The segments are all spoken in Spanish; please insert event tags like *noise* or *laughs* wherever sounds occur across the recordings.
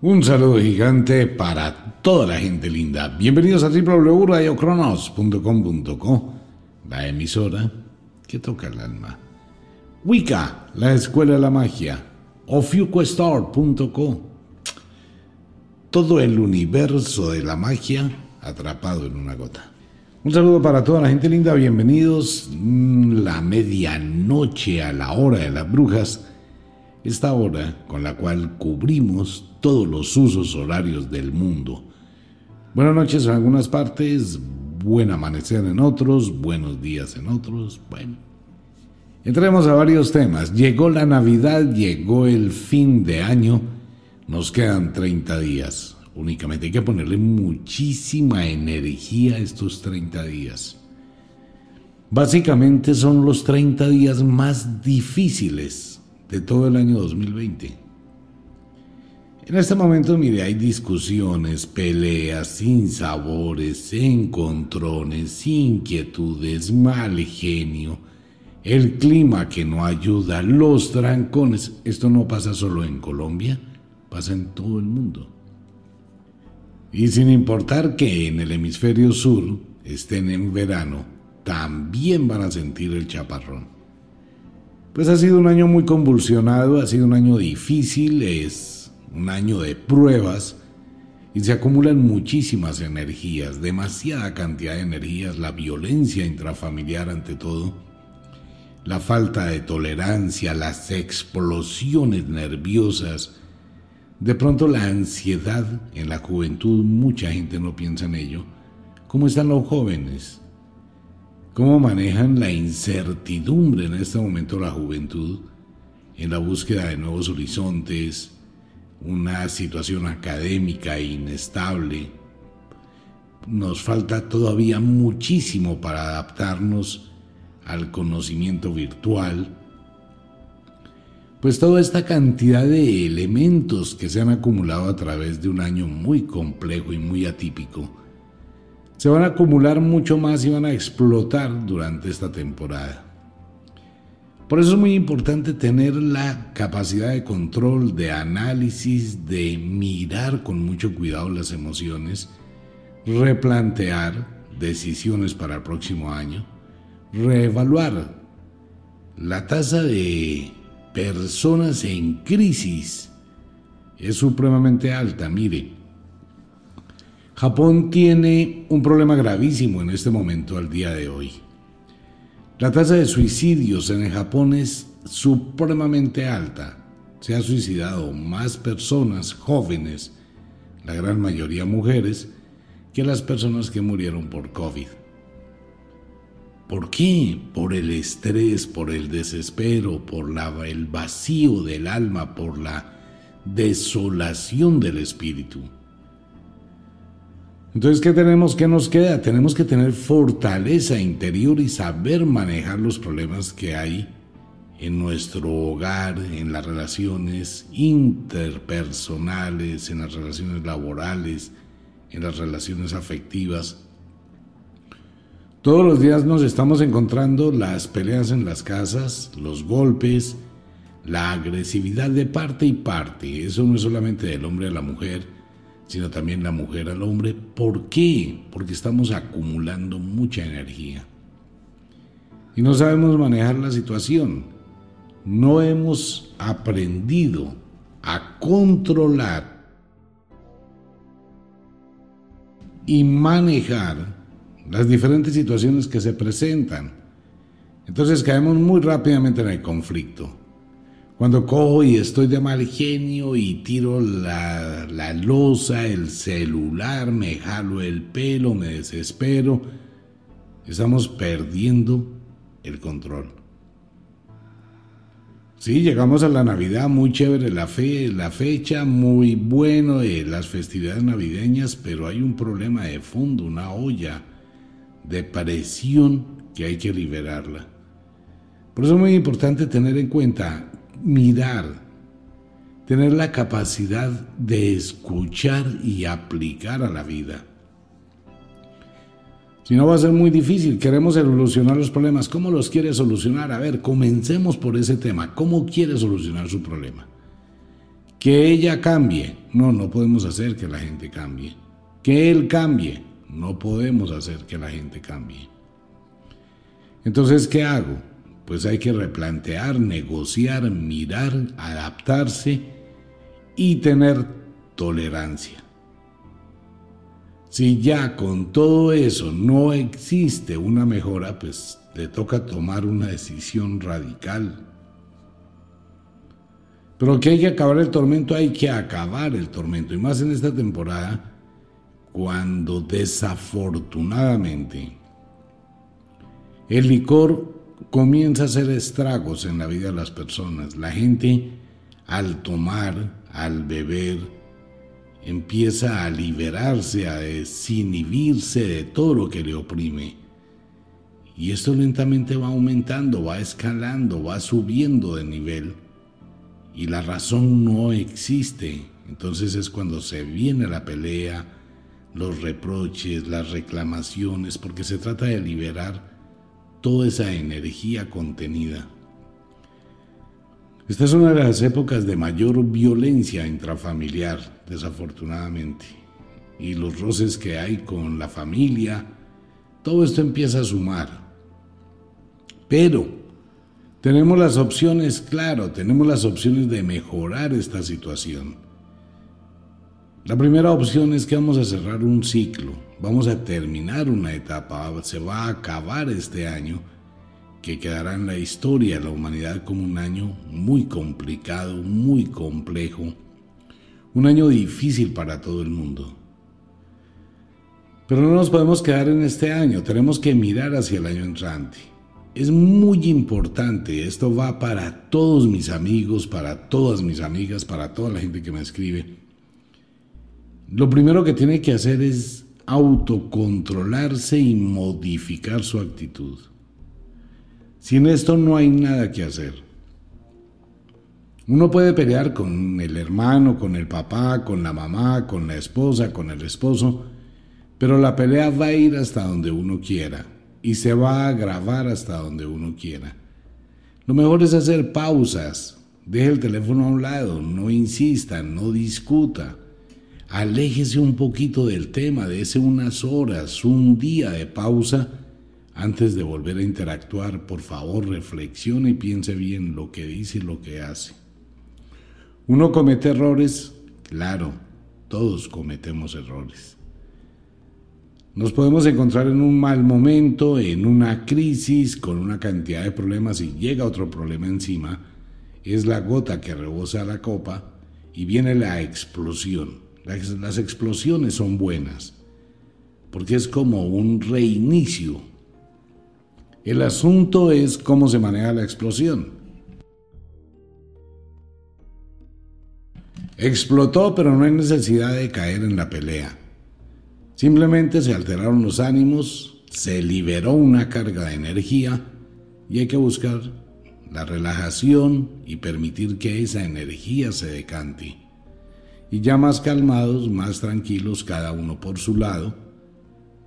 Un saludo gigante para toda la gente linda. Bienvenidos a www.radiocronos.com.co, la emisora que toca el alma. Wicca, la escuela de la magia. Ofiuquestar.co, todo el universo de la magia atrapado en una gota. Un saludo para toda la gente linda, bienvenidos. Mm, la medianoche a la hora de las brujas esta hora con la cual cubrimos todos los usos horarios del mundo. Buenas noches en algunas partes, buen amanecer en otros, buenos días en otros, bueno. Entremos a varios temas. Llegó la Navidad, llegó el fin de año, nos quedan 30 días. Únicamente hay que ponerle muchísima energía a estos 30 días. Básicamente son los 30 días más difíciles de todo el año 2020. En este momento, mire, hay discusiones, peleas, sinsabores, encontrones, inquietudes, mal genio, el clima que no ayuda, los trancones. Esto no pasa solo en Colombia, pasa en todo el mundo. Y sin importar que en el hemisferio sur estén en verano, también van a sentir el chaparrón. Pues ha sido un año muy convulsionado, ha sido un año difícil, es un año de pruebas y se acumulan muchísimas energías, demasiada cantidad de energías, la violencia intrafamiliar ante todo, la falta de tolerancia, las explosiones nerviosas, de pronto la ansiedad en la juventud, mucha gente no piensa en ello. ¿Cómo están los jóvenes? ¿Cómo manejan la incertidumbre en este momento la juventud en la búsqueda de nuevos horizontes, una situación académica inestable? Nos falta todavía muchísimo para adaptarnos al conocimiento virtual, pues toda esta cantidad de elementos que se han acumulado a través de un año muy complejo y muy atípico, se van a acumular mucho más y van a explotar durante esta temporada. Por eso es muy importante tener la capacidad de control, de análisis, de mirar con mucho cuidado las emociones, replantear decisiones para el próximo año, reevaluar la tasa de personas en crisis es supremamente alta. Mire, Japón tiene un problema gravísimo en este momento al día de hoy. La tasa de suicidios en el Japón es supremamente alta. Se han suicidado más personas jóvenes, la gran mayoría mujeres, que las personas que murieron por COVID. ¿Por qué? Por el estrés, por el desespero, por el vacío del alma, por la desolación del espíritu. Entonces, ¿qué tenemos? ¿Qué nos queda? Tenemos que tener fortaleza interior y saber manejar los problemas que hay en nuestro hogar, en las relaciones interpersonales, en las relaciones laborales, en las relaciones afectivas. Todos los días nos estamos encontrando las peleas en las casas, los golpes, la agresividad de parte y parte. Eso no es solamente del hombre a la mujer, sino también la mujer al hombre. ¿Por qué? Porque estamos acumulando mucha energía. Y no sabemos manejar la situación. No hemos aprendido a controlar y manejar las diferentes situaciones que se presentan. Entonces caemos muy rápidamente en el conflicto. Cuando cojo y estoy de mal genio y tiro la, la losa, el celular, me jalo el pelo, me desespero, estamos perdiendo el control. Sí, llegamos a la Navidad, muy chévere la, fe, la fecha, muy bueno, de las festividades navideñas, pero hay un problema de fondo, una olla de presión que hay que liberarla. Por eso es muy importante tener en cuenta mirar, tener la capacidad de escuchar y aplicar a la vida. Si no va a ser muy difícil, queremos solucionar los problemas. ¿Cómo los quiere solucionar? A ver, comencemos por ese tema. ¿Cómo quiere solucionar su problema? Que ella cambie. No, no podemos hacer que la gente cambie. Que él cambie. No podemos hacer que la gente cambie. Entonces, ¿qué hago? Pues hay que replantear, negociar, mirar, adaptarse y tener tolerancia. Si ya con todo eso no existe una mejora, pues le toca tomar una decisión radical. Pero que hay que acabar el tormento, hay que acabar el tormento. Y más en esta temporada, cuando desafortunadamente el licor comienza a hacer estragos en la vida de las personas. La gente al tomar, al beber, empieza a liberarse, a desinhibirse de todo lo que le oprime. Y esto lentamente va aumentando, va escalando, va subiendo de nivel. Y la razón no existe. Entonces es cuando se viene la pelea, los reproches, las reclamaciones, porque se trata de liberar toda esa energía contenida. Esta es una de las épocas de mayor violencia intrafamiliar, desafortunadamente. Y los roces que hay con la familia, todo esto empieza a sumar. Pero tenemos las opciones, claro, tenemos las opciones de mejorar esta situación. La primera opción es que vamos a cerrar un ciclo, vamos a terminar una etapa, se va a acabar este año que quedará en la historia la humanidad como un año muy complicado, muy complejo, un año difícil para todo el mundo. Pero no nos podemos quedar en este año, tenemos que mirar hacia el año entrante. Es muy importante, esto va para todos mis amigos, para todas mis amigas, para toda la gente que me escribe. Lo primero que tiene que hacer es autocontrolarse y modificar su actitud. Sin esto no hay nada que hacer. Uno puede pelear con el hermano, con el papá, con la mamá, con la esposa, con el esposo, pero la pelea va a ir hasta donde uno quiera y se va a agravar hasta donde uno quiera. Lo mejor es hacer pausas, deje el teléfono a un lado, no insista, no discuta aléjese un poquito del tema, dése unas horas, un día de pausa antes de volver a interactuar. Por favor, reflexione y piense bien lo que dice y lo que hace. Uno comete errores, claro, todos cometemos errores. Nos podemos encontrar en un mal momento, en una crisis, con una cantidad de problemas y llega otro problema encima. Es la gota que rebosa la copa y viene la explosión. Las, explosiones son buenas, porque es como un reinicio. El asunto es cómo se maneja la explosión. Explotó, pero no hay necesidad de caer en la pelea. Simplemente se alteraron los ánimos, se liberó una carga de energía y hay que buscar la relajación y permitir que esa energía se decante y ya más calmados, más tranquilos, cada uno por su lado,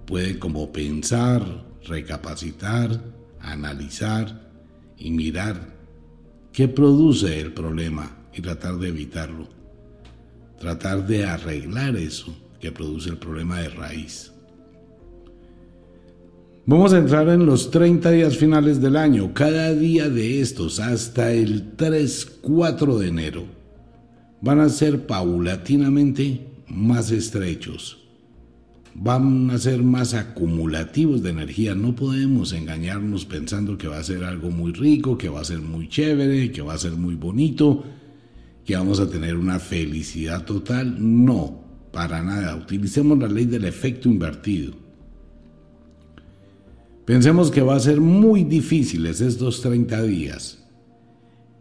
puede como pensar, recapacitar, analizar y mirar qué produce el problema y tratar de evitarlo. Tratar de arreglar eso que produce el problema de raíz. Vamos a entrar en los 30 días finales del año, cada día de estos hasta el 3-4 de enero van a ser paulatinamente más estrechos, van a ser más acumulativos de energía. No podemos engañarnos pensando que va a ser algo muy rico, que va a ser muy chévere, que va a ser muy bonito, que vamos a tener una felicidad total. No, para nada. Utilicemos la ley del efecto invertido. Pensemos que va a ser muy difíciles estos 30 días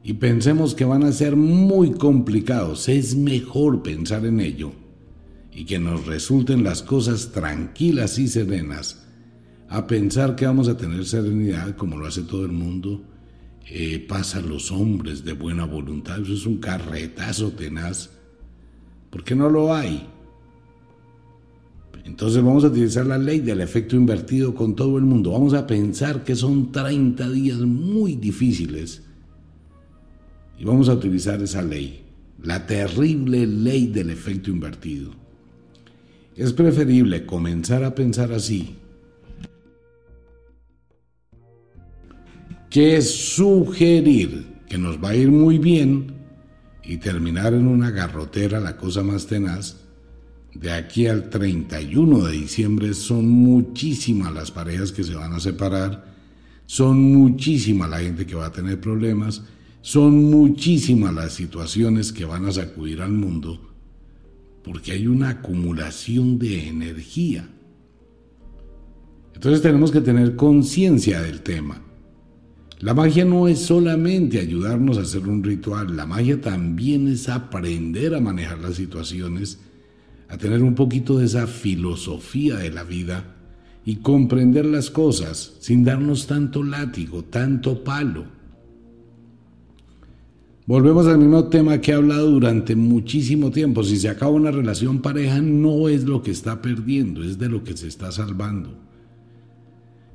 y pensemos que van a ser muy complicados, es mejor pensar en ello y que nos resulten las cosas tranquilas y serenas, a pensar que vamos a tener serenidad como lo hace todo el mundo, eh, pasa los hombres de buena voluntad, eso es un carretazo tenaz, porque no lo hay. Entonces vamos a utilizar la ley del efecto invertido con todo el mundo. Vamos a pensar que son 30 días muy difíciles y vamos a utilizar esa ley la terrible ley del efecto invertido. Es preferible comenzar a pensar así que sugerir que nos va a ir muy bien y terminar en una garrotera, la cosa más tenaz. De aquí al 31 de diciembre son muchísimas las parejas que se van a separar, son muchísima la gente que va a tener problemas, son muchísimas las situaciones que van a sacudir al mundo, porque hay una acumulación de energía. Entonces tenemos que tener conciencia del tema. La magia no es solamente ayudarnos a hacer un ritual, la magia también es aprender a manejar las situaciones, a tener un poquito de esa filosofía de la vida y comprender las cosas sin darnos tanto látigo, tanto palo. Volvemos al mismo tema que he hablado durante muchísimo tiempo. Si se acaba una relación pareja no es lo que está perdiendo, es de lo que se está salvando.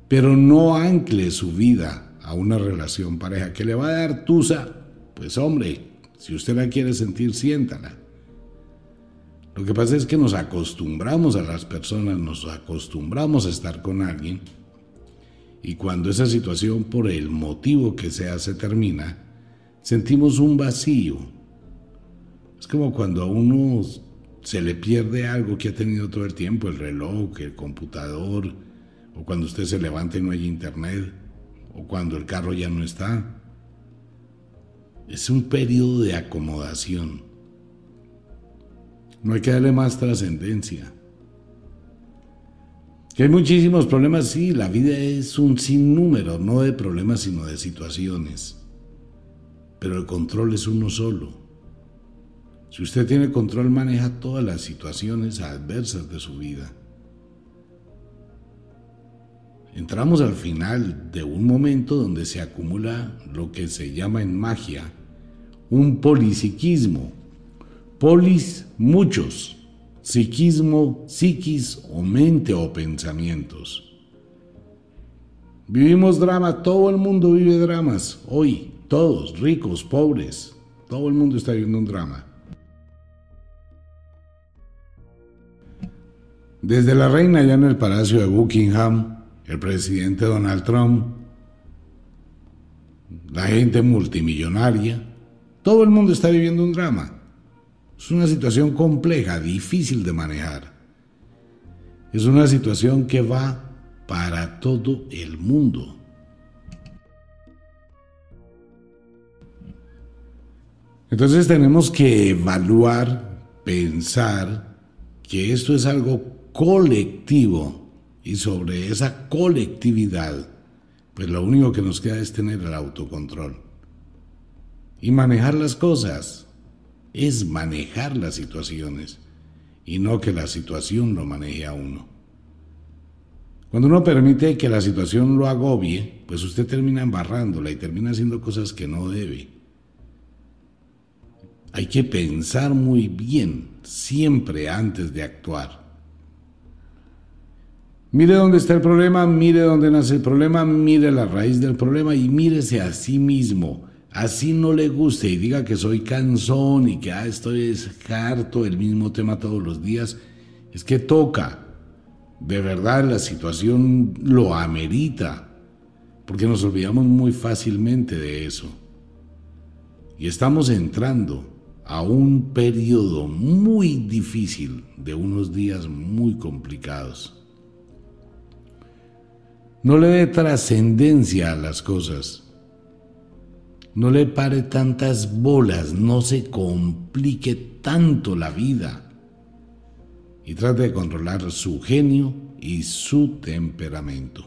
Pero no ancle su vida a una relación pareja que le va a dar tusa, pues hombre, si usted la quiere sentir, siéntala. Lo que pasa es que nos acostumbramos a las personas, nos acostumbramos a estar con alguien y cuando esa situación por el motivo que sea se termina, sentimos un vacío. Es como cuando a uno se le pierde algo que ha tenido todo el tiempo, el reloj, el computador, o cuando usted se levanta y no hay internet o cuando el carro ya no está. Es un periodo de acomodación. No hay que darle más trascendencia. Que hay muchísimos problemas, sí, la vida es un sinnúmero, no de problemas, sino de situaciones. Pero el control es uno solo. Si usted tiene control, maneja todas las situaciones adversas de su vida. Entramos al final de un momento donde se acumula lo que se llama en magia un polipsiquismo. Polis, muchos. Psiquismo, psiquis o mente o pensamientos. Vivimos drama, todo el mundo vive dramas. Hoy, todos, ricos, pobres, todo el mundo está viviendo un drama. Desde la reina ya en el palacio de Buckingham, el presidente Donald Trump, la gente multimillonaria, todo el mundo está viviendo un drama. Es una situación compleja, difícil de manejar. Es una situación que va para todo el mundo. Entonces tenemos que evaluar, pensar que esto es algo colectivo y sobre esa colectividad, pues lo único que nos queda es tener el autocontrol. Y manejar las cosas es manejar las situaciones y no que la situación lo maneje a uno. Cuando uno permite que la situación lo agobie, pues usted termina embarrándola y termina haciendo cosas que no debe. Hay que pensar muy bien siempre antes de actuar. Mire dónde está el problema, mire dónde nace el problema, mire la raíz del problema y mírese a sí mismo. Así no le guste y diga que soy cansón y que ah, estoy harto del mismo tema todos los días. Es que toca. De verdad la situación lo amerita. Porque nos olvidamos muy fácilmente de eso. Y estamos entrando a un periodo muy difícil de unos días muy complicados. No le dé trascendencia a las cosas. No le pare tantas bolas, no se complique tanto la vida. Y trate de controlar su genio y su temperamento.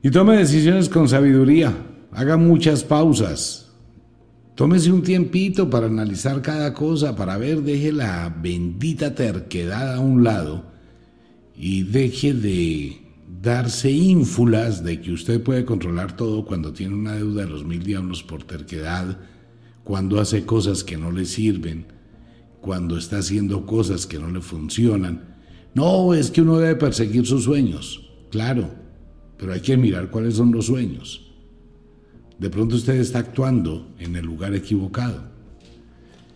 Y tome decisiones con sabiduría. Haga muchas pausas. Tómese un tiempito para analizar cada cosa, para ver, deje la bendita terquedad a un lado y deje de darse ínfulas de que usted puede controlar todo cuando tiene una deuda de los mil diablos por terquedad, cuando hace cosas que no le sirven, cuando está haciendo cosas que no le funcionan. No, es que uno debe perseguir sus sueños, claro, pero hay que mirar cuáles son los sueños. De pronto usted está actuando en el lugar equivocado.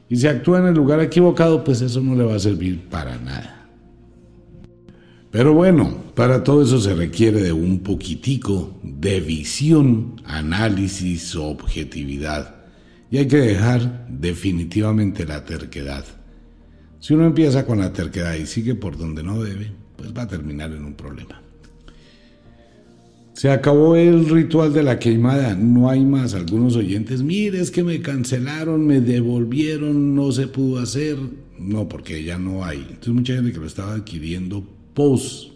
y si actúa en el lugar equivocado, pues eso no le va a servir para nada. Pero bueno, para todo eso se requiere de un poquitico de visión, análisis, objetividad. Y hay que dejar definitivamente la terquedad. Si uno empieza con la terquedad y sigue por donde no debe, pues va a terminar en un problema. Se acabó el ritual de la queimada, no hay más. Algunos oyentes, mire, es que me cancelaron, me devolvieron, no se pudo hacer. No, porque ya no hay. Entonces mucha gente que lo estaba adquiriendo post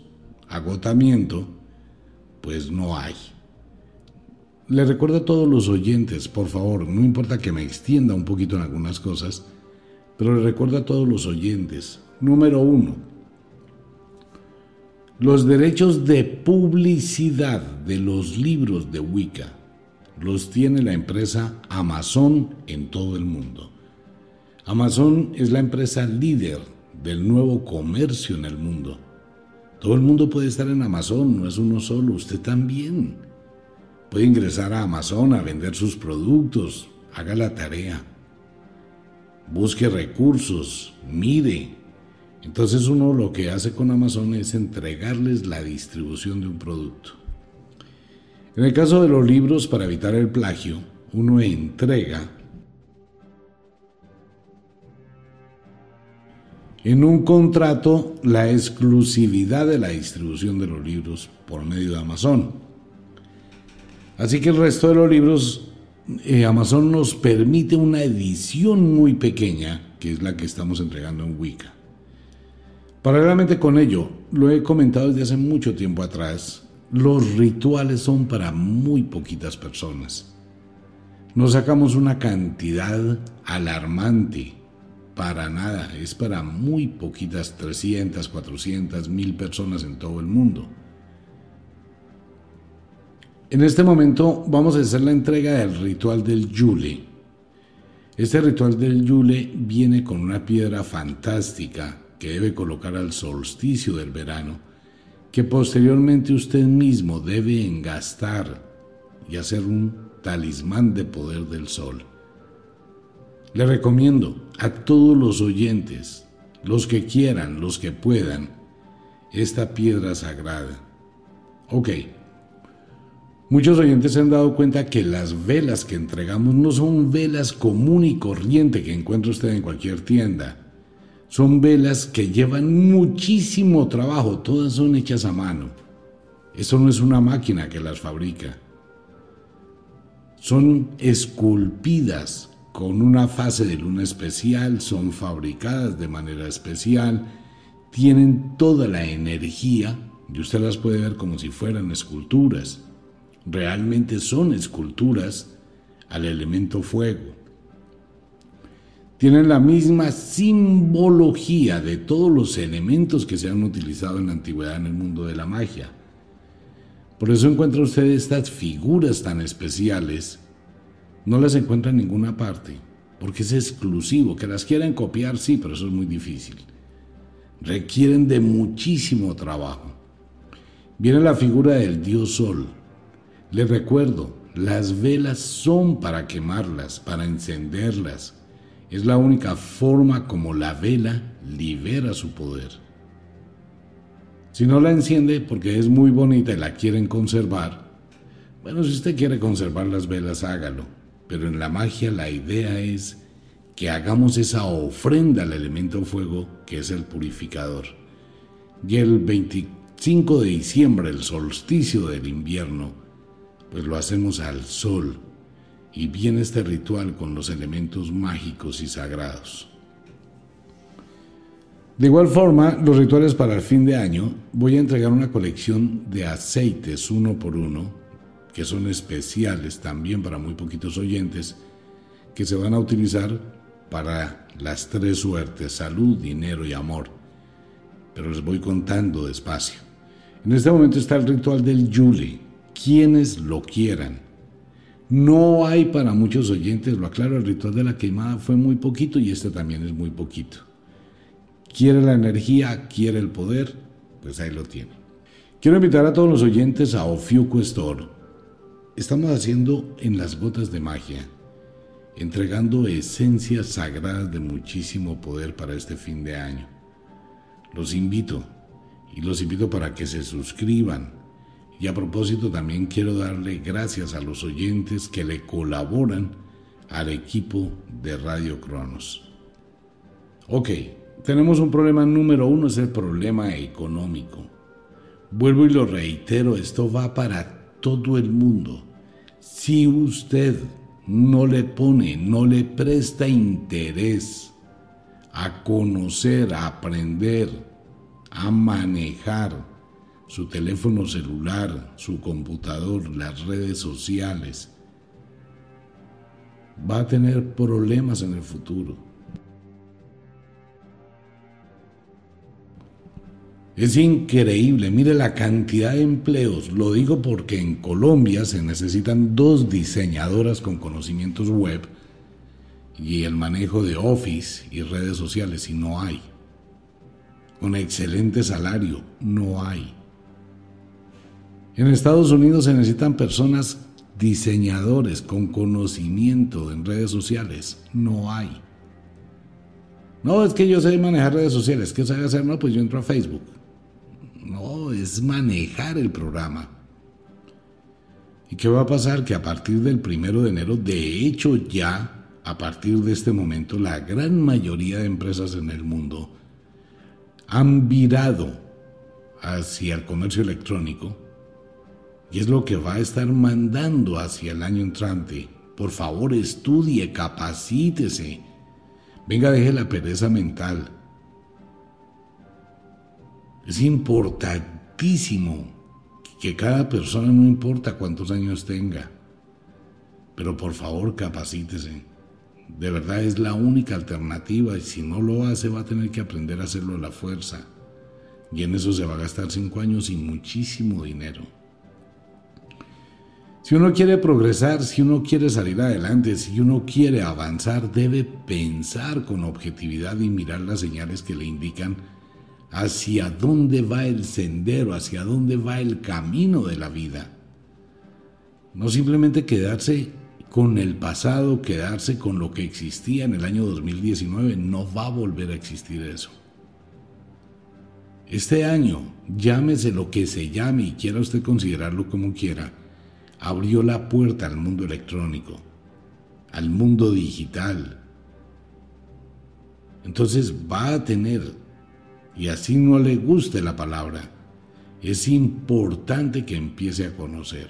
agotamiento, pues no hay. Le recuerdo a todos los oyentes, por favor, no importa que me extienda un poquito en algunas cosas, pero le recuerdo a todos los oyentes, número uno, los derechos de publicidad de los libros de Wicca los tiene la empresa Amazon en todo el mundo. Amazon es la empresa líder del nuevo comercio en el mundo. Todo el mundo puede estar en Amazon, no es uno solo, usted también. Puede ingresar a Amazon a vender sus productos, haga la tarea, busque recursos, mire, entonces uno lo que hace con Amazon es entregarles la distribución de un producto. En el caso de los libros, para evitar el plagio, uno entrega en un contrato la exclusividad de la distribución de los libros por medio de Amazon. Así que el resto de los libros, eh, Amazon nos permite una edición muy pequeña, que es la que estamos entregando en Wicca. Paralelamente con ello, lo he comentado desde hace mucho tiempo atrás, los rituales son para muy poquitas personas. No sacamos una cantidad alarmante, para nada, es para muy poquitas, 300, 400, 1000 personas en todo el mundo. En este momento vamos a hacer la entrega del ritual del Yule. Este ritual del Yule viene con una piedra fantástica que debe colocar al solsticio del verano, que posteriormente usted mismo debe engastar y hacer un talismán de poder del sol. Le recomiendo a todos los oyentes, los que quieran, los que puedan, esta piedra sagrada. Ok. Muchos oyentes se han dado cuenta que las velas que entregamos no son velas común y corriente que encuentra usted en cualquier tienda. Son velas que llevan muchísimo trabajo, todas son hechas a mano. Eso no es una máquina que las fabrica. Son esculpidas con una fase de luna especial, son fabricadas de manera especial, tienen toda la energía y usted las puede ver como si fueran esculturas. Realmente son esculturas al elemento fuego tienen la misma simbología de todos los elementos que se han utilizado en la antigüedad en el mundo de la magia. Por eso encuentra usted estas figuras tan especiales. No las encuentra en ninguna parte, porque es exclusivo. Que las quieran copiar, sí, pero eso es muy difícil. Requieren de muchísimo trabajo. Viene la figura del dios sol. Les recuerdo, las velas son para quemarlas, para encenderlas, es la única forma como la vela libera su poder. Si no la enciende porque es muy bonita y la quieren conservar, bueno, si usted quiere conservar las velas, hágalo. Pero en la magia la idea es que hagamos esa ofrenda al elemento fuego que es el purificador. Y el 25 de diciembre, el solsticio del invierno, pues lo hacemos al sol, y viene este ritual con los elementos mágicos y sagrados. De igual forma, los rituales para el fin de año, voy a entregar una colección de aceites uno por uno, que son especiales también para muy poquitos oyentes, que se van a utilizar para las tres suertes, salud, dinero y amor. Pero les voy contando despacio. En este momento está el ritual del Yule, quienes lo quieran. No hay para muchos oyentes, lo aclaro, el ritual de la quemada fue muy poquito y este también es muy poquito. Quiere la energía, quiere el poder, pues ahí lo tiene. Quiero invitar a todos los oyentes a Ofiuco Store. Estamos haciendo en las gotas de magia. entregando esencias sagradas de muchísimo poder para este fin de año. Los invito y los invito para que se suscriban. Y a propósito también quiero darle gracias a los oyentes que le colaboran al equipo de Radio Cronos. Ok, tenemos un problema número uno, es el problema económico. Vuelvo y lo reitero, esto va para todo el mundo. Si usted no le pone, no le presta interés a conocer, a aprender, a manejar su teléfono celular, su computador, las redes sociales, va a tener problemas en el futuro. Es increíble, mire la cantidad de empleos. Lo digo porque en Colombia se necesitan dos diseñadoras con conocimientos web y el manejo de Office y redes sociales y no hay. Con excelente salario, no hay. En Estados Unidos se necesitan personas diseñadores con conocimiento en redes sociales, no hay. No, es que yo sé manejar redes sociales, ¿qué sabe hacer? No, pues yo entro a Facebook. No, es manejar el programa. ¿Y qué va a pasar? Que a partir del primero de enero, de hecho ya, a partir de este momento, la gran mayoría de empresas en el mundo han virado hacia el comercio electrónico y es lo que va a estar mandando hacia el año entrante. Por favor, estudie, capacítese. Venga, deje la pereza mental. Es importantísimo que cada persona, no importa cuántos años tenga, pero por favor capacítese. De verdad es la única alternativa y si no lo hace va a tener que aprender a hacerlo a la fuerza. Y en eso se va a gastar cinco años y muchísimo dinero. Si uno quiere progresar, si uno quiere salir adelante, si uno quiere avanzar, debe pensar con objetividad y mirar las señales que le indican hacia dónde va el sendero, hacia dónde va el camino de la vida. No simplemente quedarse con el pasado, quedarse con lo que existía en el año 2019, no va a volver a existir eso. Este año, llámese lo que se llame y quiera usted considerarlo como quiera, abrió la puerta al mundo electrónico, al mundo digital. Entonces va a tener y así no le guste la palabra, es importante que empiece a conocer.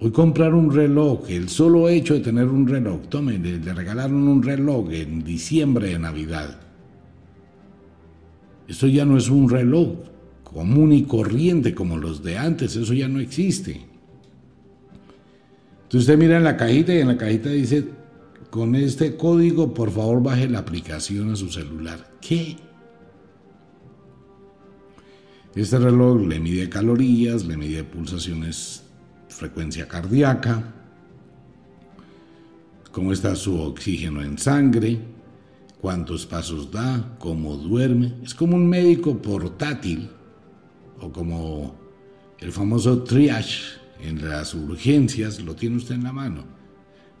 Hoy comprar un reloj, el solo hecho de tener un reloj, tomen, le regalaron un reloj en diciembre de Navidad. Esto ya no es un reloj común y corriente como los de antes, eso ya no existe. Entonces usted mira en la cajita y en la cajita dice, con este código por favor baje la aplicación a su celular. ¿Qué? Este reloj le mide calorías, le mide pulsaciones, frecuencia cardíaca, cómo está su oxígeno en sangre, cuántos pasos da, cómo duerme. Es como un médico portátil o como el famoso triage en las urgencias, lo tiene usted en la mano.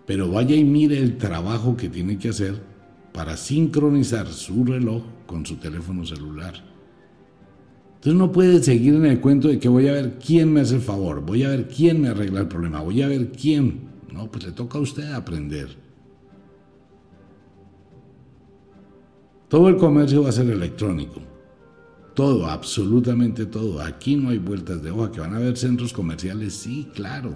Pero vaya y mire el trabajo que tiene que hacer para sincronizar su reloj con su teléfono celular. Entonces no puede seguir en el cuento de que voy a ver quién me hace el favor, voy a ver quién me arregla el problema, voy a ver quién. No, pues le toca a usted aprender. Todo el comercio va a ser electrónico. Todo, absolutamente todo. Aquí no hay vueltas de hoja, que van a haber centros comerciales, sí, claro.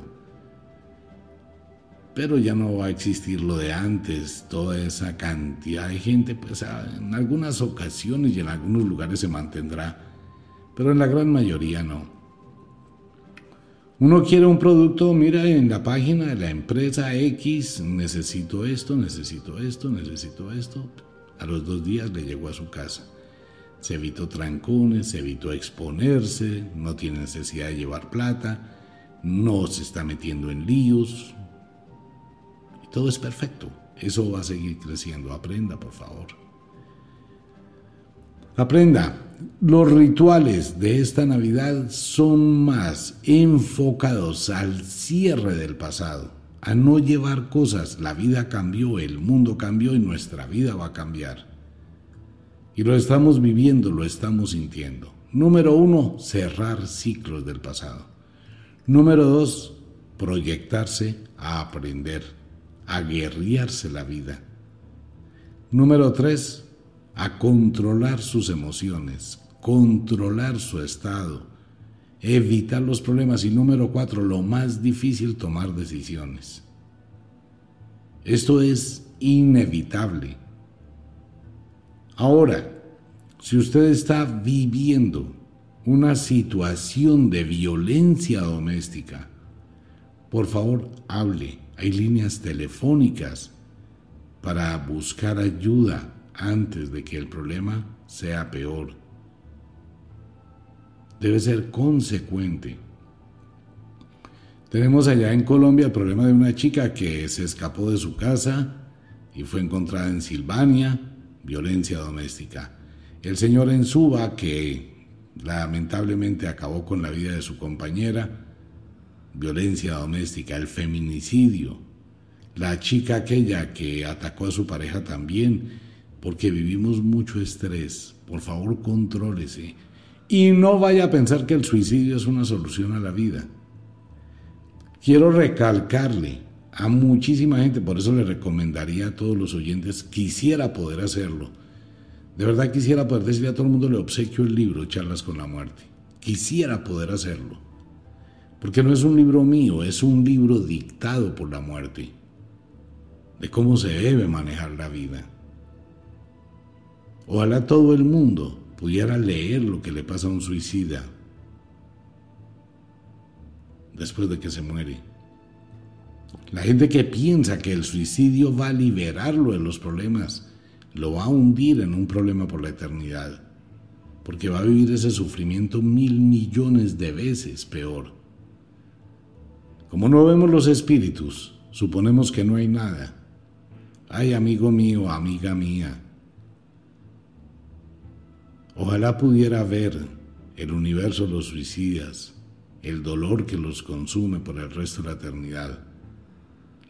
Pero ya no va a existir lo de antes, toda esa cantidad de gente, pues en algunas ocasiones y en algunos lugares se mantendrá pero en la gran mayoría no. Uno quiere un producto, mira en la página de la empresa X, necesito esto, necesito esto, necesito esto. A los dos días le llegó a su casa. Se evitó trancones, se evitó exponerse, no tiene necesidad de llevar plata, no se está metiendo en líos. Todo es perfecto. Eso va a seguir creciendo. Aprenda, por favor. Aprenda. Los rituales de esta Navidad son más enfocados al cierre del pasado, a no llevar cosas. La vida cambió, el mundo cambió y nuestra vida va a cambiar. Y lo estamos viviendo, lo estamos sintiendo. Número uno, cerrar ciclos del pasado. Número dos, proyectarse a aprender, a guerrearse la vida. Número tres, a controlar sus emociones, controlar su estado, evitar los problemas. Y número cuatro, lo más difícil, tomar decisiones. Esto es inevitable. Ahora, si usted está viviendo una situación de violencia doméstica, por favor hable. Hay líneas telefónicas para buscar ayuda antes de que el problema sea peor. Debe ser consecuente. Tenemos allá en Colombia el problema de una chica que se escapó de su casa y fue encontrada en Silvania, violencia doméstica. El señor en Suba, que lamentablemente acabó con la vida de su compañera, violencia doméstica, el feminicidio, la chica aquella que atacó a su pareja también, porque vivimos mucho estrés. Por favor, contrólese. Y no vaya a pensar que el suicidio es una solución a la vida. Quiero recalcarle a muchísima gente, por eso le recomendaría a todos los oyentes, quisiera poder hacerlo. De verdad quisiera poder decirle a todo el mundo, le obsequio el libro, Charlas con la Muerte. Quisiera poder hacerlo. Porque no es un libro mío, es un libro dictado por la muerte. De cómo se debe manejar la vida. Ojalá todo el mundo pudiera leer lo que le pasa a un suicida después de que se muere. La gente que piensa que el suicidio va a liberarlo de los problemas, lo va a hundir en un problema por la eternidad, porque va a vivir ese sufrimiento mil millones de veces peor. Como no vemos los espíritus, suponemos que no hay nada. Ay, amigo mío, amiga mía, Ojalá pudiera ver el universo de los suicidas, el dolor que los consume por el resto de la eternidad.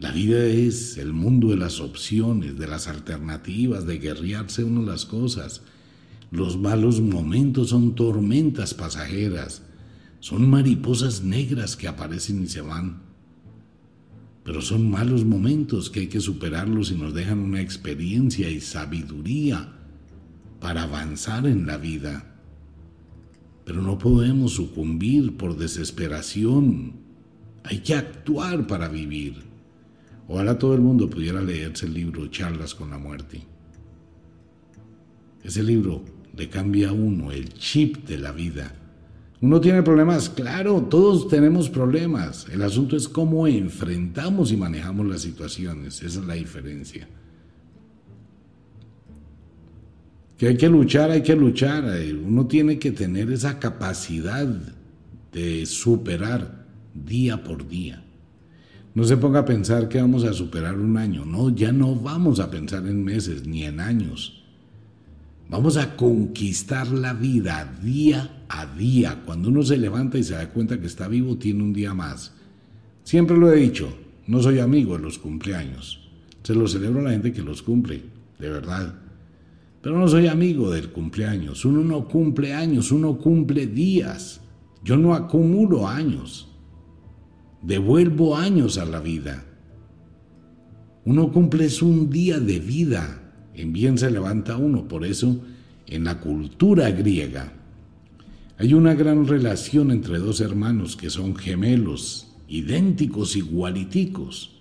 La vida es el mundo de las opciones, de las alternativas, de guerrearse uno las cosas. Los malos momentos son tormentas pasajeras, son mariposas negras que aparecen y se van. Pero son malos momentos que hay que superarlos y nos dejan una experiencia y sabiduría para avanzar en la vida. Pero no podemos sucumbir por desesperación. Hay que actuar para vivir. Ojalá todo el mundo pudiera leerse el libro Charlas con la muerte. Ese libro le cambia a uno el chip de la vida. Uno tiene problemas, claro, todos tenemos problemas. El asunto es cómo enfrentamos y manejamos las situaciones. Esa es la diferencia. que hay que luchar, hay que luchar. Eh, uno tiene que tener esa capacidad de superar día por día. No se ponga a pensar que vamos a superar un año. No, ya no vamos a pensar en meses ni en años. Vamos a conquistar la vida día a día. Cuando uno se levanta y se da cuenta que está vivo, tiene un día más. Siempre lo he dicho, no soy amigo de los cumpleaños. Se lo celebro a la gente que los cumple, de verdad. Pero no soy amigo del cumpleaños. Uno no cumple años, uno cumple días. Yo no acumulo años. Devuelvo años a la vida. Uno cumple un día de vida. En bien se levanta uno. Por eso, en la cultura griega, hay una gran relación entre dos hermanos que son gemelos, idénticos, igualiticos.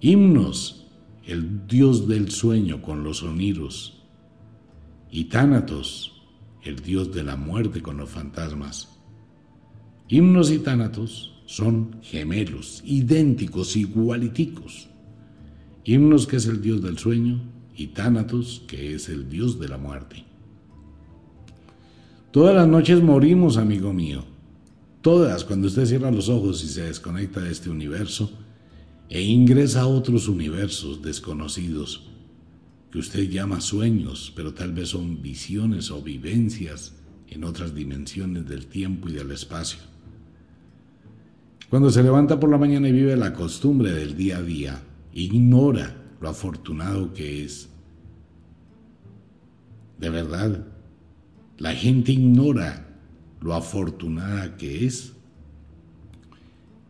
Himnos, el dios del sueño con los sonidos y Tánatos, el dios de la muerte con los fantasmas. Himnos y Tánatos son gemelos, idénticos, igualiticos. Himnos que es el dios del sueño y Tánatos que es el dios de la muerte. Todas las noches morimos, amigo mío. Todas, cuando usted cierra los ojos y se desconecta de este universo e ingresa a otros universos desconocidos que usted llama sueños, pero tal vez son visiones o vivencias en otras dimensiones del tiempo y del espacio. Cuando se levanta por la mañana y vive la costumbre del día a día, ignora lo afortunado que es. De verdad, la gente ignora lo afortunada que es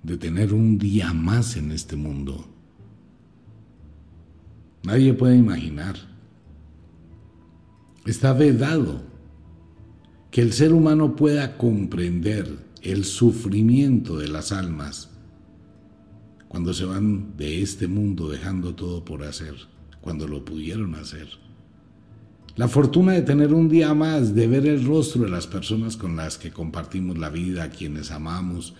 de tener un día más en este mundo. Nadie puede imaginar. Está vedado que el ser humano pueda comprender el sufrimiento de las almas cuando se van de este mundo dejando todo por hacer, cuando lo pudieron hacer. La fortuna de tener un día más, de ver el rostro de las personas con las que compartimos la vida, a quienes amamos,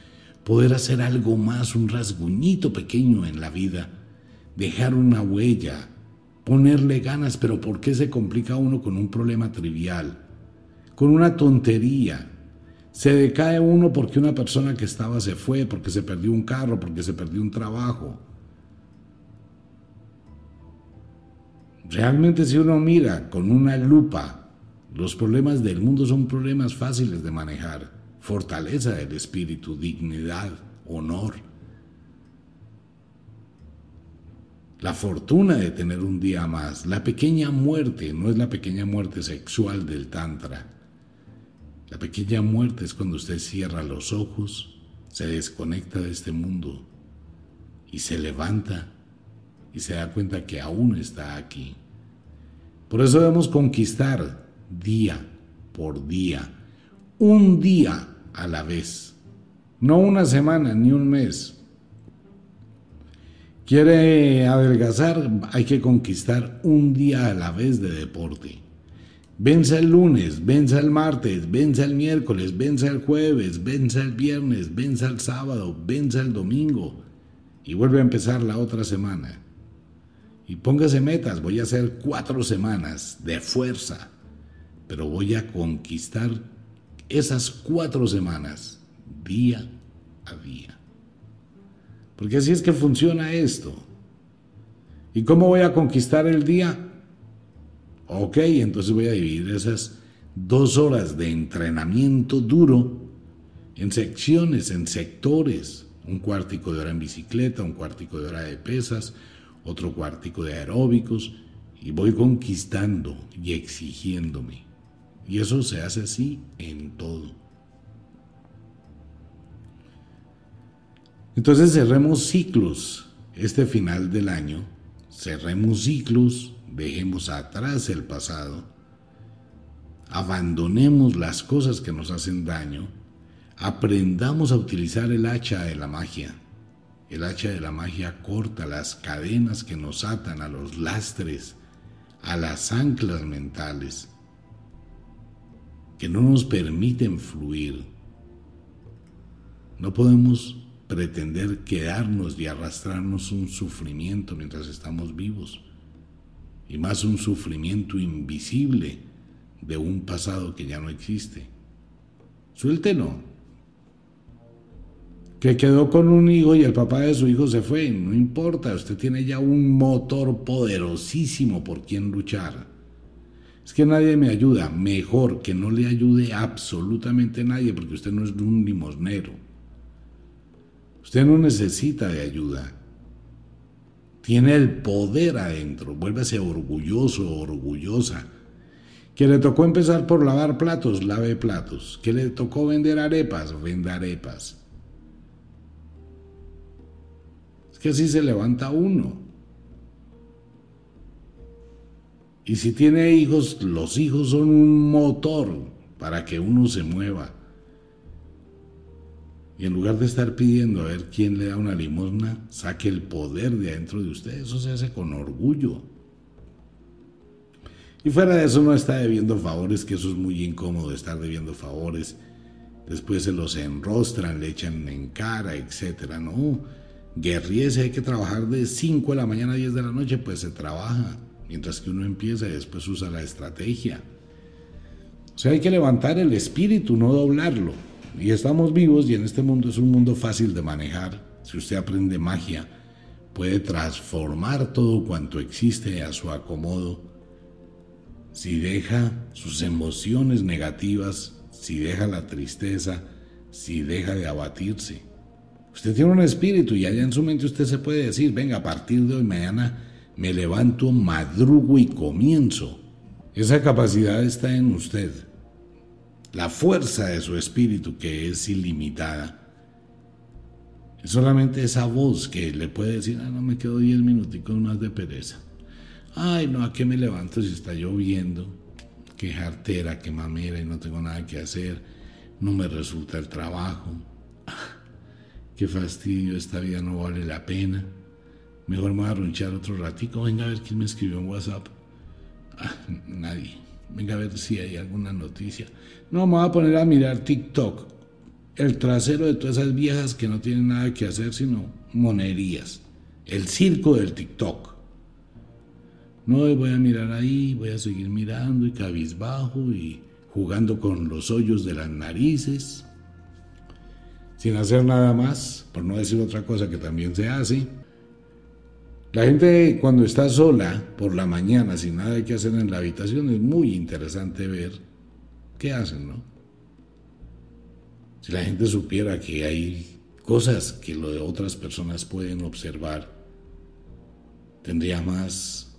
poder hacer algo más, un rasguñito pequeño en la vida, dejar una huella, ponerle ganas, pero ¿por qué se complica uno con un problema trivial? Con una tontería, se decae uno porque una persona que estaba se fue, porque se perdió un carro, porque se perdió un trabajo. Realmente si uno mira con una lupa, los problemas del mundo son problemas fáciles de manejar. Fortaleza del espíritu, dignidad, honor. La fortuna de tener un día más. La pequeña muerte no es la pequeña muerte sexual del Tantra la pequeña muerte es cuando usted cierra los ojos, se desconecta de este mundo y se levanta y se da cuenta que aún está aquí. Por eso debemos conquistar día por día, un día a la vez, no una semana ni un mes. Quiere adelgazar, hay que conquistar un día a la vez de deporte. Venza el lunes, venza el martes, venza el miércoles, venza el jueves, venza el viernes, venza el sábado, venza el domingo y vuelve a empezar la otra semana. Y póngase metas, voy a hacer cuatro semanas de fuerza, pero voy a conquistar esas cuatro semanas día a día. Porque así es que funciona esto. ¿Y cómo voy a conquistar el día? Ok, entonces voy a dividir esas dos horas de entrenamiento duro en secciones, en sectores. Un cuartico de hora en bicicleta, un cuartico de hora de pesas, otro cuartico de aeróbicos, y voy conquistando y exigiéndome. Y eso se hace así en todo. Entonces cerremos ciclos este final del año, cerremos ciclos dejemos atrás el pasado, abandonemos las cosas que nos hacen daño, aprendamos a utilizar el hacha de la magia. El hacha de la magia corta las cadenas que nos atan a los lastres, a las anclas mentales, que no nos permiten fluir. No podemos pretender quedarnos y arrastrarnos un sufrimiento mientras estamos vivos y más un sufrimiento invisible de un pasado que ya no existe. Suéltelo. Que quedó con un hijo y el papá de su hijo se fue, no importa, usted tiene ya un motor poderosísimo por quien luchar. Es que nadie me ayuda, mejor que no le ayude absolutamente nadie porque usted no es un limosnero. Usted no necesita de ayuda. Tiene el poder adentro. Vuélvase orgulloso, orgullosa. Que le tocó empezar por lavar platos, lave platos. Que le tocó vender arepas, venda arepas. Es que así se levanta uno. Y si tiene hijos, los hijos son un motor para que uno se mueva. Y en lugar de estar pidiendo a ver quién le da una limosna, saque el poder de adentro de usted. Eso se hace con orgullo. Y fuera de eso no está debiendo favores, que eso es muy incómodo estar debiendo favores. Después se los enrostran, le echan en cara, etc. No, guerriese, hay que trabajar de 5 de la mañana a 10 de la noche, pues se trabaja. Mientras que uno empieza y después usa la estrategia. O sea, hay que levantar el espíritu, no doblarlo y estamos vivos y en este mundo es un mundo fácil de manejar. Si usted aprende magia, puede transformar todo cuanto existe a su acomodo. Si deja sus emociones negativas, si deja la tristeza, si deja de abatirse. Usted tiene un espíritu y allá en su mente usted se puede decir, venga, a partir de hoy mañana me levanto, madrugo y comienzo. Esa capacidad está en usted. La fuerza de su espíritu que es ilimitada. Es solamente esa voz que le puede decir, ah, no me quedo diez minuticos más de pereza. Ay, no, ¿a qué me levanto si está lloviendo? Qué jartera, qué mamera y no tengo nada que hacer. No me resulta el trabajo. *laughs* Qué fastidio, esta vida no vale la pena. Mejor me voy a ronchar otro ratico. Venga a ver quién me escribió en WhatsApp. *laughs* Nadie. Venga a ver si hay alguna noticia. No, me voy a poner a mirar TikTok. El trasero de todas esas viejas que no tienen nada que hacer sino monerías. El circo del TikTok. No, voy a mirar ahí, voy a seguir mirando y cabizbajo y jugando con los hoyos de las narices. Sin hacer nada más, por no decir otra cosa que también se hace. La gente cuando está sola por la mañana sin nada que hacer en la habitación es muy interesante ver qué hacen, ¿no? Si la gente supiera que hay cosas que lo de otras personas pueden observar, tendría más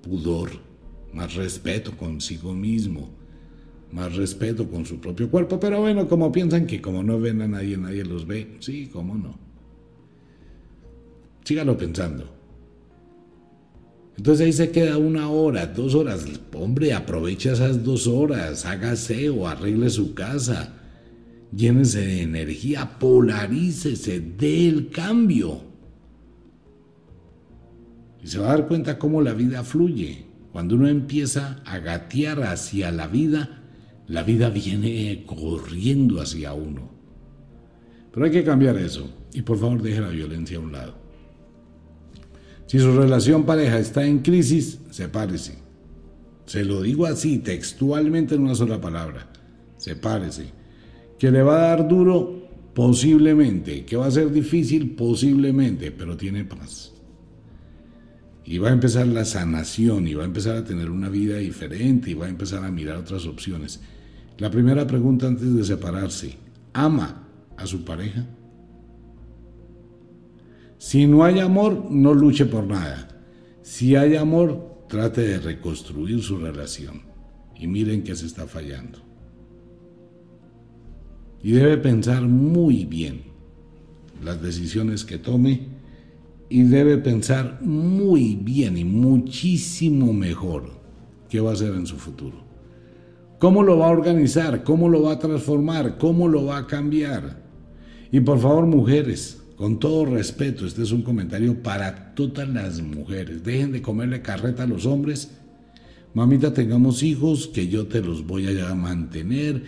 pudor, más respeto consigo mismo, más respeto con su propio cuerpo. Pero bueno, como piensan que como no ven a nadie, nadie los ve, sí, cómo no. Sígalo pensando. Entonces ahí se queda una hora, dos horas. Hombre, aprovecha esas dos horas, hágase o arregle su casa, llénese de energía, polarícese, dé el cambio. Y se va a dar cuenta cómo la vida fluye. Cuando uno empieza a gatear hacia la vida, la vida viene corriendo hacia uno. Pero hay que cambiar eso. Y por favor deje la violencia a un lado. Si su relación pareja está en crisis, sepárese. Se lo digo así, textualmente en una sola palabra. Sepárese. Que le va a dar duro, posiblemente. Que va a ser difícil, posiblemente, pero tiene paz. Y va a empezar la sanación y va a empezar a tener una vida diferente y va a empezar a mirar otras opciones. La primera pregunta antes de separarse, ¿ama a su pareja? Si no hay amor, no luche por nada. Si hay amor, trate de reconstruir su relación. Y miren que se está fallando. Y debe pensar muy bien las decisiones que tome y debe pensar muy bien y muchísimo mejor qué va a hacer en su futuro. ¿Cómo lo va a organizar? ¿Cómo lo va a transformar? ¿Cómo lo va a cambiar? Y por favor, mujeres, con todo respeto, este es un comentario para todas las mujeres. Dejen de comerle carreta a los hombres. Mamita, tengamos hijos que yo te los voy a mantener.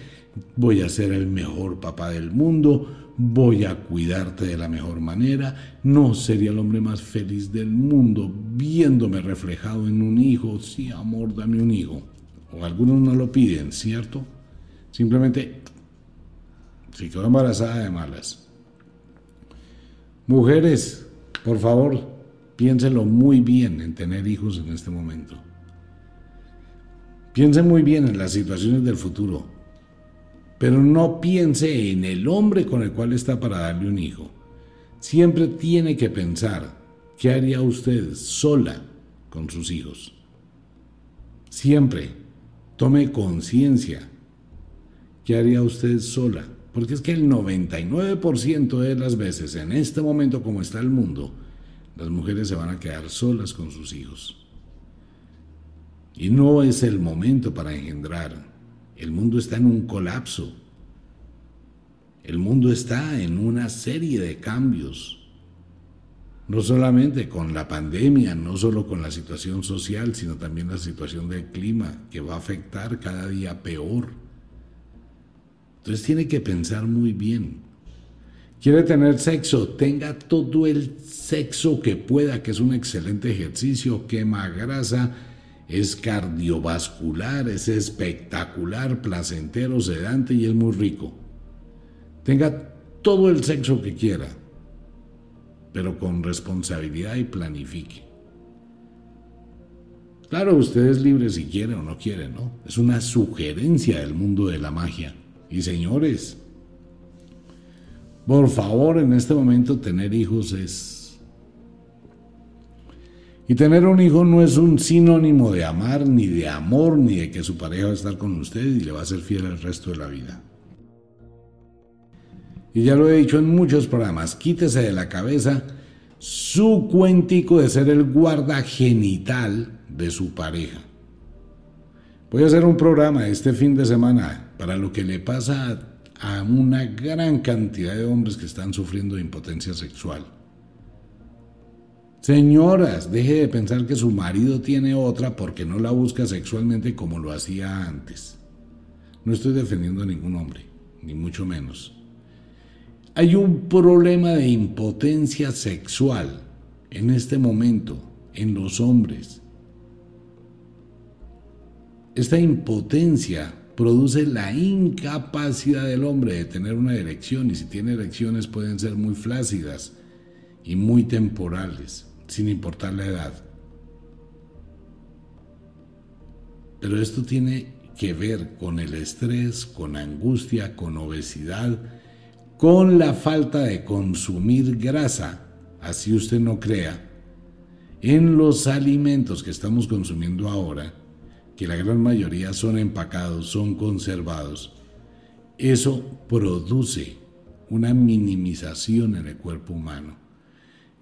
Voy a ser el mejor papá del mundo. Voy a cuidarte de la mejor manera. No sería el hombre más feliz del mundo viéndome reflejado en un hijo. Sí, amor, dame un hijo. O algunos no lo piden, ¿cierto? Simplemente si quedó embarazada de malas Mujeres, por favor, piénsenlo muy bien en tener hijos en este momento. Piensen muy bien en las situaciones del futuro, pero no piense en el hombre con el cual está para darle un hijo. Siempre tiene que pensar qué haría usted sola con sus hijos. Siempre tome conciencia qué haría usted sola porque es que el 99% de las veces, en este momento como está el mundo, las mujeres se van a quedar solas con sus hijos. Y no es el momento para engendrar. El mundo está en un colapso. El mundo está en una serie de cambios. No solamente con la pandemia, no solo con la situación social, sino también la situación del clima, que va a afectar cada día peor entonces tiene que pensar muy bien. ¿Quiere tener sexo? Tenga todo el sexo que pueda, que es un excelente ejercicio, quema grasa, es cardiovascular, es espectacular, placentero, sedante y es muy rico. Tenga todo el sexo que quiera, pero con responsabilidad y planifique. Claro, usted es libre si quiere o no quiere, ¿no? Es una sugerencia del mundo de la magia. Y señores, Por favor, en este momento tener hijos es... Y tener un hijo no es un sinónimo de amar, ni de amor, ni de que su pareja va a estar con usted y le va a ser fiel el resto de la vida. Y ya lo he dicho en muchos programas, quítese de la cabeza su cuentico de ser el guarda genital de su pareja. Voy a hacer un programa este fin de semana para lo que le pasa a una gran cantidad de hombres que están sufriendo de impotencia sexual. Señoras, deje de pensar que su marido tiene otra porque no la busca sexualmente como lo hacía antes. No estoy defendiendo a ningún hombre, ni mucho menos. Hay un problema de impotencia sexual en este momento en los hombres. Esta impotencia produce la incapacidad del hombre de tener una erección y si tiene erecciones pueden ser muy flácidas y muy temporales, sin importar la edad. Pero esto tiene que ver con el estrés, con angustia, con obesidad, con la falta de consumir grasa, así usted no crea, en los alimentos que estamos consumiendo ahora, que la gran mayoría son empacados, son conservados, eso produce una minimización en el cuerpo humano.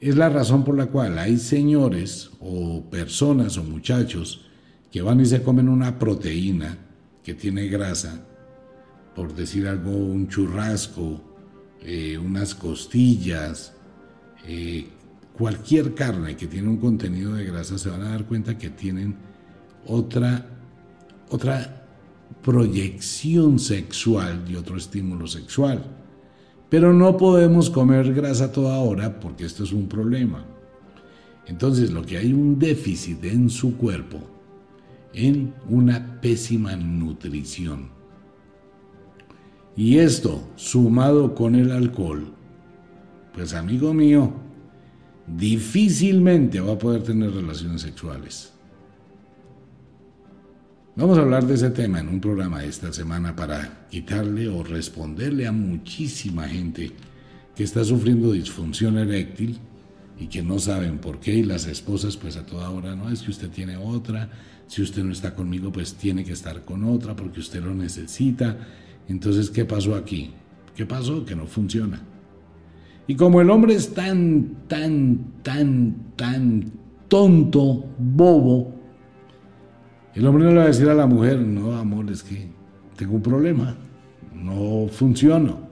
Es la razón por la cual hay señores o personas o muchachos que van y se comen una proteína que tiene grasa, por decir algo, un churrasco, eh, unas costillas, eh, cualquier carne que tiene un contenido de grasa, se van a dar cuenta que tienen otra, otra proyección sexual y otro estímulo sexual. Pero no podemos comer grasa toda hora porque esto es un problema. Entonces lo que hay un déficit en su cuerpo, en una pésima nutrición. Y esto, sumado con el alcohol, pues amigo mío, difícilmente va a poder tener relaciones sexuales. Vamos a hablar de ese tema en un programa esta semana para quitarle o responderle a muchísima gente que está sufriendo disfunción eréctil y que no saben por qué y las esposas pues a toda hora no es que usted tiene otra, si usted no está conmigo pues tiene que estar con otra porque usted lo necesita entonces, ¿qué pasó aquí? ¿Qué pasó? Que no funciona. Y como el hombre es tan, tan, tan, tan tonto, bobo, el hombre no le va a decir a la mujer, no, amor, es que tengo un problema, no funciono.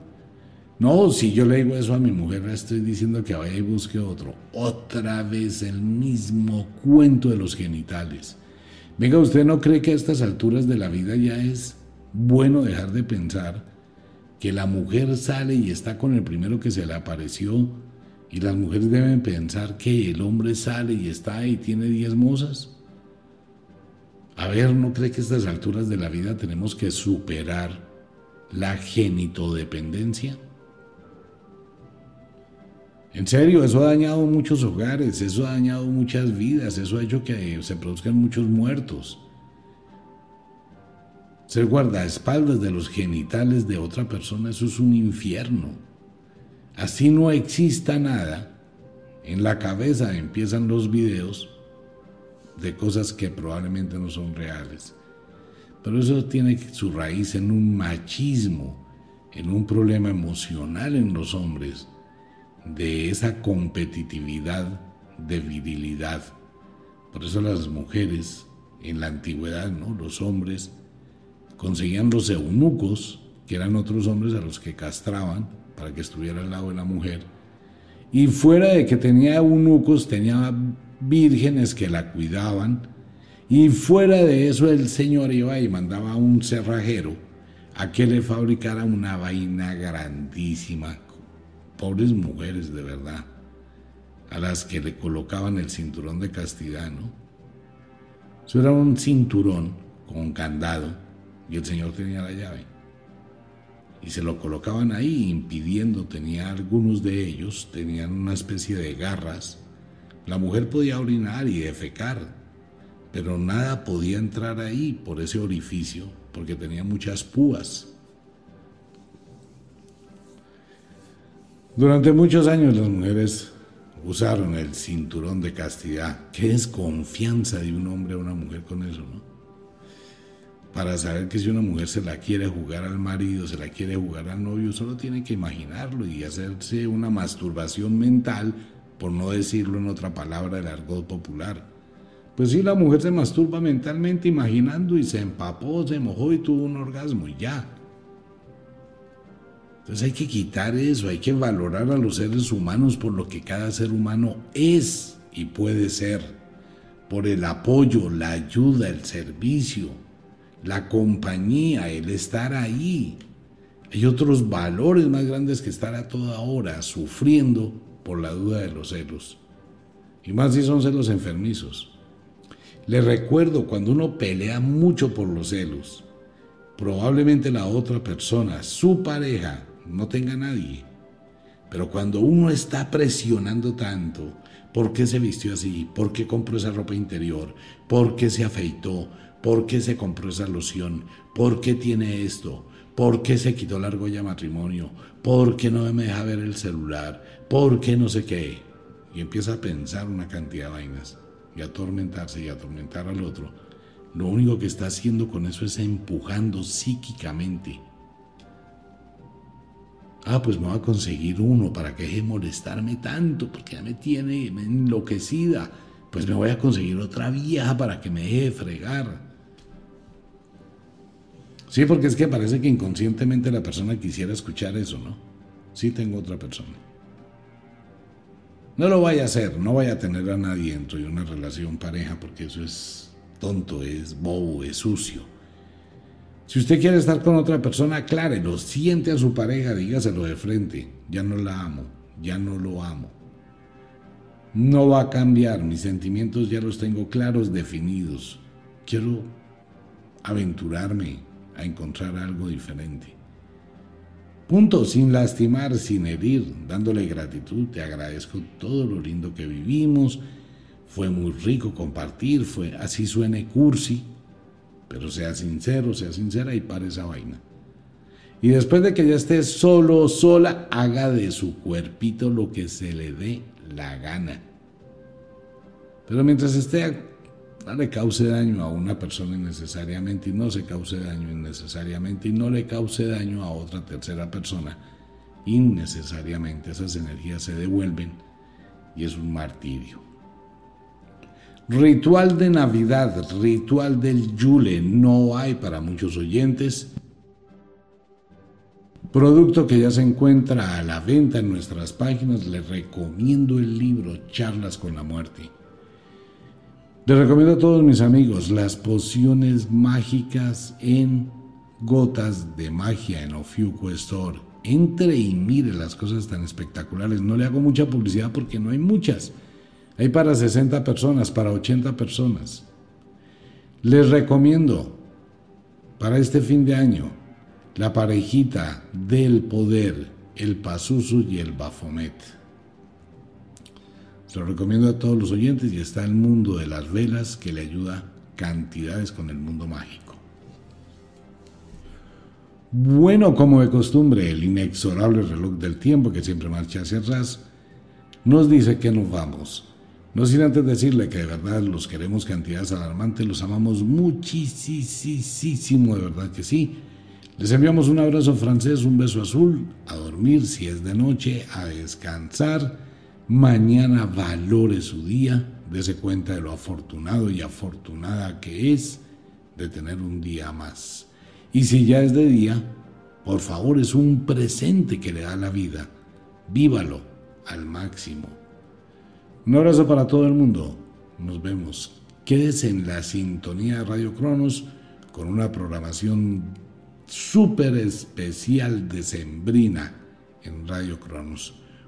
No, si yo le digo eso a mi mujer, estoy diciendo que vaya y busque otro. Otra vez el mismo cuento de los genitales. Venga, ¿usted no cree que a estas alturas de la vida ya es bueno dejar de pensar que la mujer sale y está con el primero que se le apareció y las mujeres deben pensar que el hombre sale y está y tiene diez mozas. A ver, ¿no cree que a estas alturas de la vida tenemos que superar la genitodependencia? En serio, eso ha dañado muchos hogares, eso ha dañado muchas vidas, eso ha hecho que se produzcan muchos muertos. Ser guardaespaldas de los genitales de otra persona, eso es un infierno. Así no exista nada. En la cabeza empiezan los videos de cosas que probablemente no son reales. Pero eso tiene su raíz en un machismo, en un problema emocional en los hombres, de esa competitividad de virilidad. Por eso las mujeres en la antigüedad, ¿no? Los hombres conseguían los eunucos, que eran otros hombres a los que castraban para que estuviera al lado de la mujer. Y fuera de que tenía eunucos, tenía vírgenes que la cuidaban. Y fuera de eso, el Señor iba y mandaba a un cerrajero a que le fabricara una vaina grandísima. Pobres mujeres, de verdad, a las que le colocaban el cinturón de castidad, ¿no? Eso era un cinturón con candado y el Señor tenía la llave. Y se lo colocaban ahí impidiendo, tenía algunos de ellos, tenían una especie de garras. La mujer podía orinar y defecar, pero nada podía entrar ahí por ese orificio, porque tenía muchas púas. Durante muchos años las mujeres usaron el cinturón de castidad. ¿Qué es confianza de un hombre a una mujer con eso, no? Para saber que si una mujer se la quiere jugar al marido, se la quiere jugar al novio, solo tiene que imaginarlo y hacerse una masturbación mental, por no decirlo en otra palabra del argot popular. Pues sí, la mujer se masturba mentalmente imaginando y se empapó, se mojó y tuvo un orgasmo y ya. Entonces hay que quitar eso, hay que valorar a los seres humanos por lo que cada ser humano es y puede ser, por el apoyo, la ayuda, el servicio, la compañía, el estar ahí. Hay otros valores más grandes que estar a toda hora sufriendo por la duda de los celos. Y más si son celos enfermizos. Les recuerdo cuando uno pelea mucho por los celos, probablemente la otra persona, su pareja, no tenga nadie. Pero cuando uno está presionando tanto, ¿por qué se vistió así? ¿Por qué compró esa ropa interior? ¿Por qué se afeitó? ¿Por qué se compró esa loción? ¿Por qué tiene esto? ¿Por qué se quitó la argolla matrimonio? ¿Por qué no me deja ver el celular? ¿Por qué no sé qué? Y empieza a pensar una cantidad de vainas y a atormentarse y a atormentar al otro. Lo único que está haciendo con eso es empujando psíquicamente Ah, pues me voy a conseguir uno para que deje molestarme tanto, porque ya me tiene enloquecida. Pues me voy a conseguir otra vieja para que me deje fregar. Sí, porque es que parece que inconscientemente la persona quisiera escuchar eso, ¿no? Sí tengo otra persona. No lo vaya a hacer, no vaya a tener a nadie dentro de una relación pareja, porque eso es tonto, es bobo, es sucio. Si usted quiere estar con otra persona, aclárelo, siente a su pareja, dígaselo de frente. Ya no la amo, ya no lo amo. No va a cambiar, mis sentimientos ya los tengo claros, definidos. Quiero aventurarme a encontrar algo diferente. Punto, sin lastimar, sin herir, dándole gratitud. Te agradezco todo lo lindo que vivimos. Fue muy rico compartir, fue así suene cursi, pero sea sincero, sea sincera y pare esa vaina. Y después de que ya esté solo, sola, haga de su cuerpito lo que se le dé la gana. Pero mientras esté, no le cause daño a una persona innecesariamente y no se cause daño innecesariamente y no le cause daño a otra tercera persona innecesariamente. Esas energías se devuelven y es un martirio. Ritual de Navidad, ritual del Yule, no hay para muchos oyentes. Producto que ya se encuentra a la venta en nuestras páginas, les recomiendo el libro Charlas con la Muerte. Les recomiendo a todos mis amigos las pociones mágicas en gotas de magia en Ofiuco Store. Entre y mire las cosas tan espectaculares. No le hago mucha publicidad porque no hay muchas hay para 60 personas, para 80 personas. Les recomiendo para este fin de año la parejita del poder, el Pazuzu y el Bafomet. Se lo recomiendo a todos los oyentes y está el mundo de las velas que le ayuda cantidades con el mundo mágico. Bueno, como de costumbre, el inexorable reloj del tiempo que siempre marcha hacia atrás nos dice que nos vamos. No sin antes decirle que de verdad los queremos cantidades alarmantes, los amamos muchísimo, de verdad que sí. Les enviamos un abrazo francés, un beso azul, a dormir si es de noche, a descansar. Mañana valore su día, dése cuenta de lo afortunado y afortunada que es de tener un día más. Y si ya es de día, por favor es un presente que le da la vida. Vívalo al máximo. Un abrazo para todo el mundo. Nos vemos. Quédese en la sintonía de Radio Cronos con una programación súper especial de Sembrina en Radio Cronos.